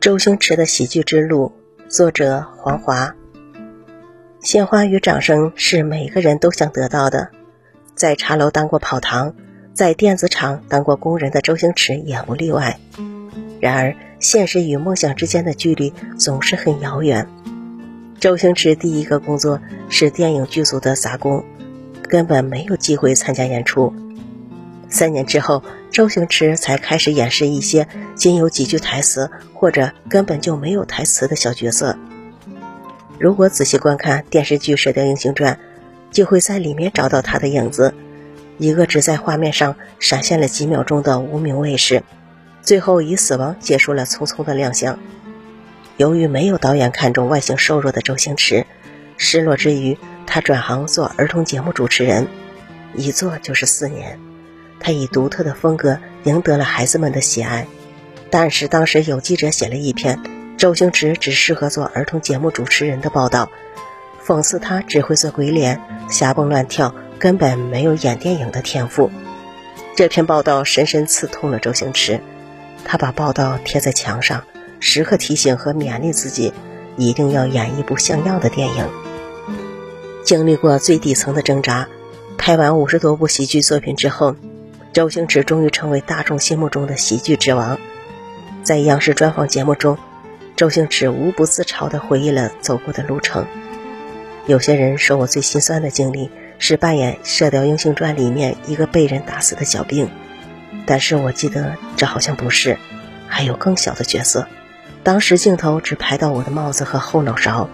周星驰的喜剧之路，作者黄华。鲜花与掌声是每个人都想得到的。在茶楼当过跑堂，在电子厂当过工人的周星驰也不例外。然而，现实与梦想之间的距离总是很遥远。周星驰第一个工作是电影剧组的杂工，根本没有机会参加演出。三年之后，周星驰才开始演示一些仅有几句台词或者根本就没有台词的小角色。如果仔细观看电视剧《射雕英雄传》，就会在里面找到他的影子，一个只在画面上闪现了几秒钟的无名卫士，最后以死亡结束了匆匆的亮相。由于没有导演看中外形瘦弱的周星驰，失落之余，他转行做儿童节目主持人，一做就是四年。他以独特的风格赢得了孩子们的喜爱。但是当时有记者写了一篇周星驰只适合做儿童节目主持人的报道，讽刺他只会做鬼脸、瞎蹦乱跳，根本没有演电影的天赋。这篇报道深深刺痛了周星驰，他把报道贴在墙上。时刻提醒和勉励自己，一定要演一部像样的电影。经历过最底层的挣扎，拍完五十多部喜剧作品之后，周星驰终于成为大众心目中的喜剧之王。在央视专访节目中，周星驰无不自嘲地回忆了走过的路程。有些人说我最心酸的经历是扮演《射雕英雄传》里面一个被人打死的小兵，但是我记得这好像不是，还有更小的角色。当时镜头只拍到我的帽子和后脑勺，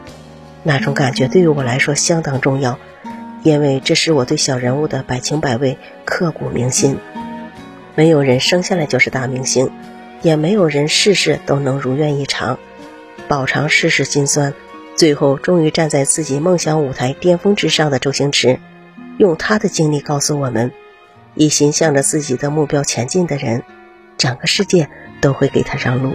那种感觉对于我来说相当重要，因为这是我对小人物的百情百味刻骨铭心。没有人生下来就是大明星，也没有人事事都能如愿以偿，饱尝世事辛酸，最后终于站在自己梦想舞台巅峰之上的周星驰，用他的经历告诉我们：一心向着自己的目标前进的人，整个世界都会给他让路。